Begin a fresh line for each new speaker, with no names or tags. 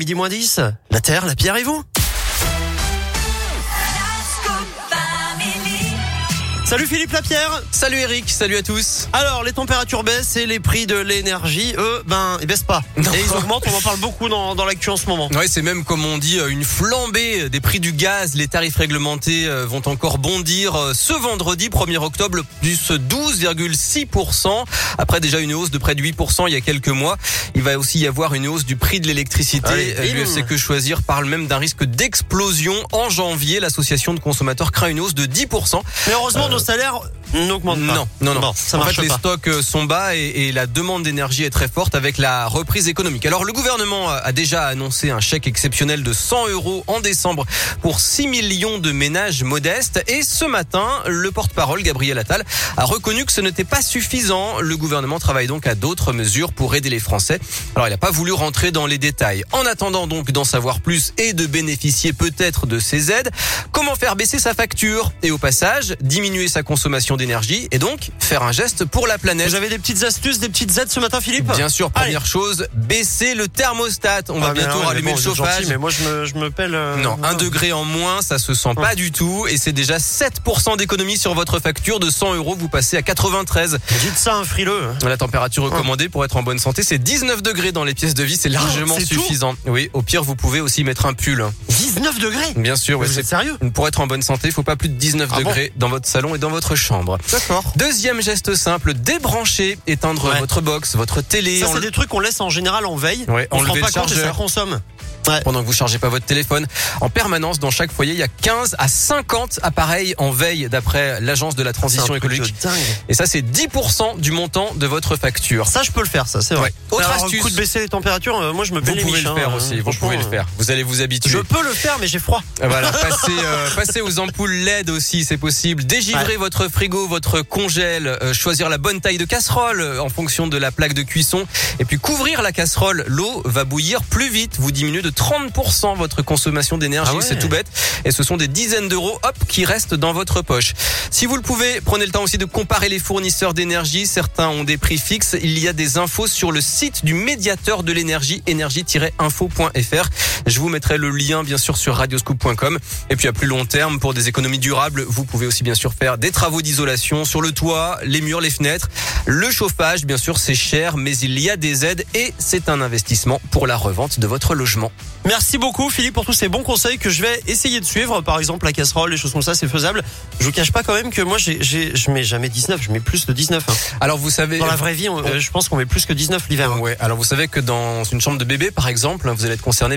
Midi moins 10, la Terre, la pierre et vous? Salut Philippe Lapierre
Salut Eric, salut à tous.
Alors, les températures baissent et les prix de l'énergie, eux, ben, ils baissent pas.
Non.
Et ils augmentent, on en parle beaucoup dans, dans l'actu en ce moment.
Ouais, c'est même comme on dit euh, une flambée des prix du gaz. Les tarifs réglementés euh, vont encore bondir euh, ce vendredi 1er octobre plus 12,6%. Après déjà une hausse de près de 8% il y a quelques mois. Il va aussi y avoir une hausse du prix de l'électricité. L'UFC Que Choisir parle même d'un risque d'explosion en janvier. L'association de consommateurs craint une hausse de 10%.
Mais heureusement, nos salaires pas.
Non, non, non.
Bon, ça
en
marche
fait, les stocks euh, sont bas et, et la demande d'énergie est très forte avec la reprise économique. Alors, le gouvernement a déjà annoncé un chèque exceptionnel de 100 euros en décembre pour 6 millions de ménages modestes. Et ce matin, le porte-parole, Gabriel Attal, a reconnu que ce n'était pas suffisant. Le gouvernement travaille donc à d'autres mesures pour aider les Français. Alors, il n'a pas voulu rentrer dans les détails. En attendant donc d'en savoir plus et de bénéficier peut-être de ces aides, comment faire baisser sa facture? Et au passage, diminuer sa consommation d'énergie et donc faire un geste pour la planète.
Avez des petites astuces, des petites aides ce matin, Philippe?
Bien sûr,
Allez.
première chose, baisser le thermostat. On va
Ah,
bientôt
mais
rallumer
bon,
le
êtes gentil,
chauffage.
mais moi, je me, je me pèle. euh,
Non, un degré en moins, ça se sent pas du tout. Et c'est déjà 7% d'économie sur votre facture de 100 euros. Vous passez à 93.
Dites ça un frileux.
La température recommandée pour être en bonne santé, c'est 19 degrés dans les pièces de vie. C'est largement suffisant. Oui, au pire, vous pouvez aussi mettre un pull.
19 degrés
Bien sûr, ouais,
Vous
c'est
êtes sérieux?
Pour être en bonne santé, il faut pas plus de 19
Ah bon
degrés dans votre salon et dans votre chambre.
D'accord.
Deuxième geste simple, débrancher, éteindre
Ouais.
votre box, votre télé.
Ça, c'est des trucs qu'on laisse en général en veille.
Ouais,
on se rend pas compte et ça consomme. Ouais.
pendant que vous chargez pas votre téléphone. En permanence, dans chaque foyer, il y a 15 à 50 appareils en veille d'après l'agence de la transition écologique. Et ça, c'est 10% du montant de votre facture.
Ça, je peux le faire, ça, c'est vrai.
Ouais. Autre
Alors,
astuce.
coup de baisser les températures, euh, moi, je me
Vous
les
pouvez
miches,
le faire
hein,
aussi,
euh,
vous pouvez le
euh,
faire. Vous allez vous habituer.
Je peux le faire, mais j'ai froid.
Voilà, passez, euh, passez aux ampoules LED aussi, c'est possible. Dégivrer
Ouais.
votre frigo, votre congèle, euh, choisir la bonne taille de casserole euh, en fonction de la plaque de cuisson. Et puis couvrir la casserole, l'eau va bouillir plus vite. Vous diminuez de 30% votre consommation d'énergie,
Ah ouais.
c'est tout bête. Et ce sont des dizaines d'euros, hop, qui restent dans votre poche. Si vous le pouvez, prenez le temps aussi de comparer les fournisseurs d'énergie. Certains ont des prix fixes. Il y a des infos sur le site du médiateur de l'énergie, énergie-info.fr. Je vous mettrai le lien, bien sûr, sur radioscoop.com. Et puis à plus long terme, pour des économies durables, vous pouvez aussi bien sûr faire des travaux d'isolation sur le toit, les murs, les fenêtres. Le chauffage, bien sûr, c'est cher, mais il y a des aides et c'est un investissement pour la revente de votre logement.
Merci beaucoup, Philippe, pour tous ces bons conseils que je vais essayer de suivre. Par exemple, la casserole, les choses comme ça, c'est faisable. Je vous cache pas quand même que moi, j'ai, j'ai, je mets jamais 19, je mets plus de 19. hein.
Alors vous savez...
Dans la vraie vie, on- euh, je pense qu'on met plus que 19 l'hiver. hein.
Ouais, alors vous savez que dans une chambre de bébé, par exemple, vous allez être concerné bien